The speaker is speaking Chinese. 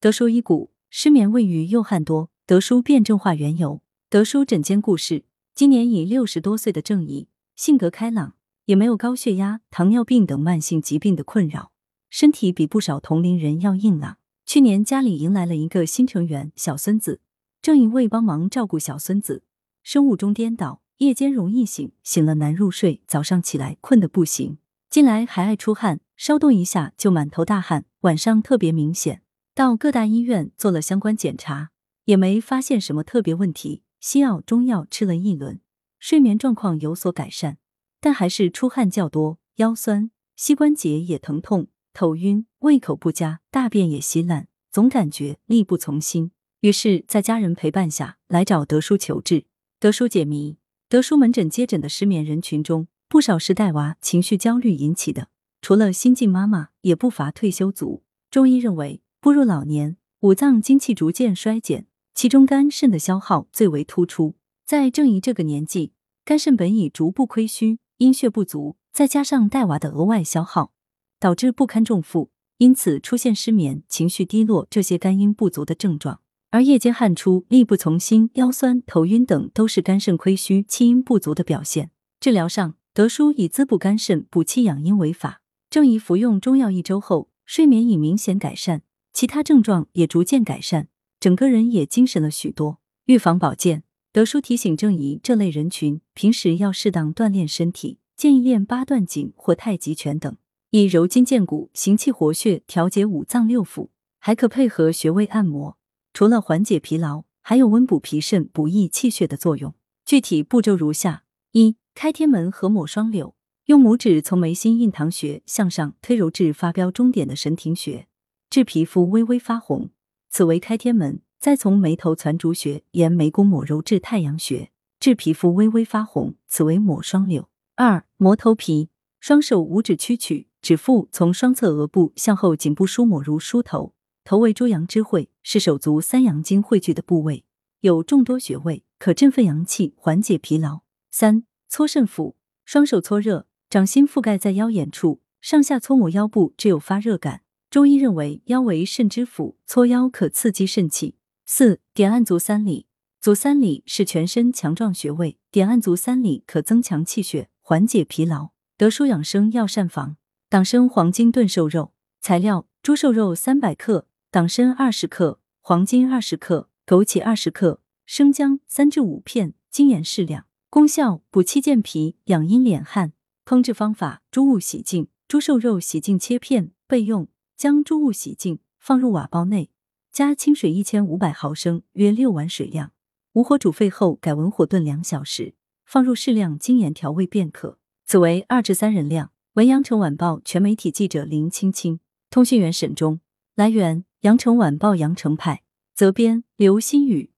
德叔医骨，失眠未愈又汗多，德叔辩证化缘由。德叔诊间故事：今年已六十多岁的郑姨，性格开朗，也没有高血压、糖尿病等慢性疾病的困扰，身体比不少同龄人要硬朗。去年家里迎来了一个新成员小孙子，郑姨为帮忙照顾小孙子，生物钟颠倒，夜间容易醒，醒了难入睡，早上起来困得不行，近来还爱出汗，稍动一下就满头大汗，晚上特别明显。到各大医院做了相关检查，也没发现什么特别问题。西药、中药吃了一轮，睡眠状况有所改善，但还是出汗较多，腰酸，膝关节也疼痛，头晕，胃口不佳，大便也稀烂，总感觉力不从心。于是，在家人陪伴下来找德叔求治。德叔解谜：德叔门诊接诊的失眠人群中，不少是带娃、情绪焦虑引起的，除了新晋妈妈，也不乏退休族。中医认为。步入老年，五脏精气逐渐衰减，其中肝肾的消耗最为突出。在郑姨这个年纪，肝肾本已逐步亏虚，阴血不足，再加上带娃的额外消耗，导致不堪重负，因此出现失眠、情绪低落这些肝阴不足的症状。而夜间汗出、力不从心、腰酸、头晕等，都是肝肾亏虚、气阴不足的表现。治疗上，德叔以滋补肝肾、补气养阴为法。郑姨服用中药一周后，睡眠已明显改善。其他症状也逐渐改善，整个人也精神了许多。预防保健，德叔提醒郑怡这类人群，平时要适当锻炼身体，建议练八段锦或太极拳等，以柔筋健骨、行气活血、调节五脏六腑，还可配合穴位按摩。除了缓解疲劳，还有温补脾肾、补益气血的作用。具体步骤如下：一、开天门和抹双柳，用拇指从眉心印堂穴向上推揉至发标终点的神庭穴。治皮肤微微发红，此为开天门；再从眉头攒竹穴沿眉弓抹揉至太阳穴，治皮肤微微发红，此为抹双柳。二、磨头皮，双手五指屈曲，指腹从双侧额部向后颈部梳抹如梳头。头为诸阳之会，是手足三阳经汇聚的部位，有众多穴位，可振奋阳气，缓解疲劳。三、搓肾腑，双手搓热，掌心覆盖在腰眼处，上下搓抹腰部，只有发热感。中医认为腰为肾之府，搓腰可刺激肾气。四点按足三里，足三里是全身强壮穴位，点按足三里可增强气血，缓解疲劳。德舒养生药膳房，党参黄金炖瘦肉材料：猪瘦肉三百克，党参二十克，黄金二十克，枸杞二十克，生姜三至五片，精盐适量。功效：补气健脾，养阴敛汗。烹制方法：猪物洗净，猪瘦肉洗净切片备用。将猪物洗净，放入瓦煲内，加清水一千五百毫升，约六碗水量。无火煮沸后，改文火炖两小时，放入适量精盐调味便可。此为二至三人量。文阳城晚报全媒体记者林青青，通讯员沈忠。来源：阳城晚报阳城派，责编：刘新宇。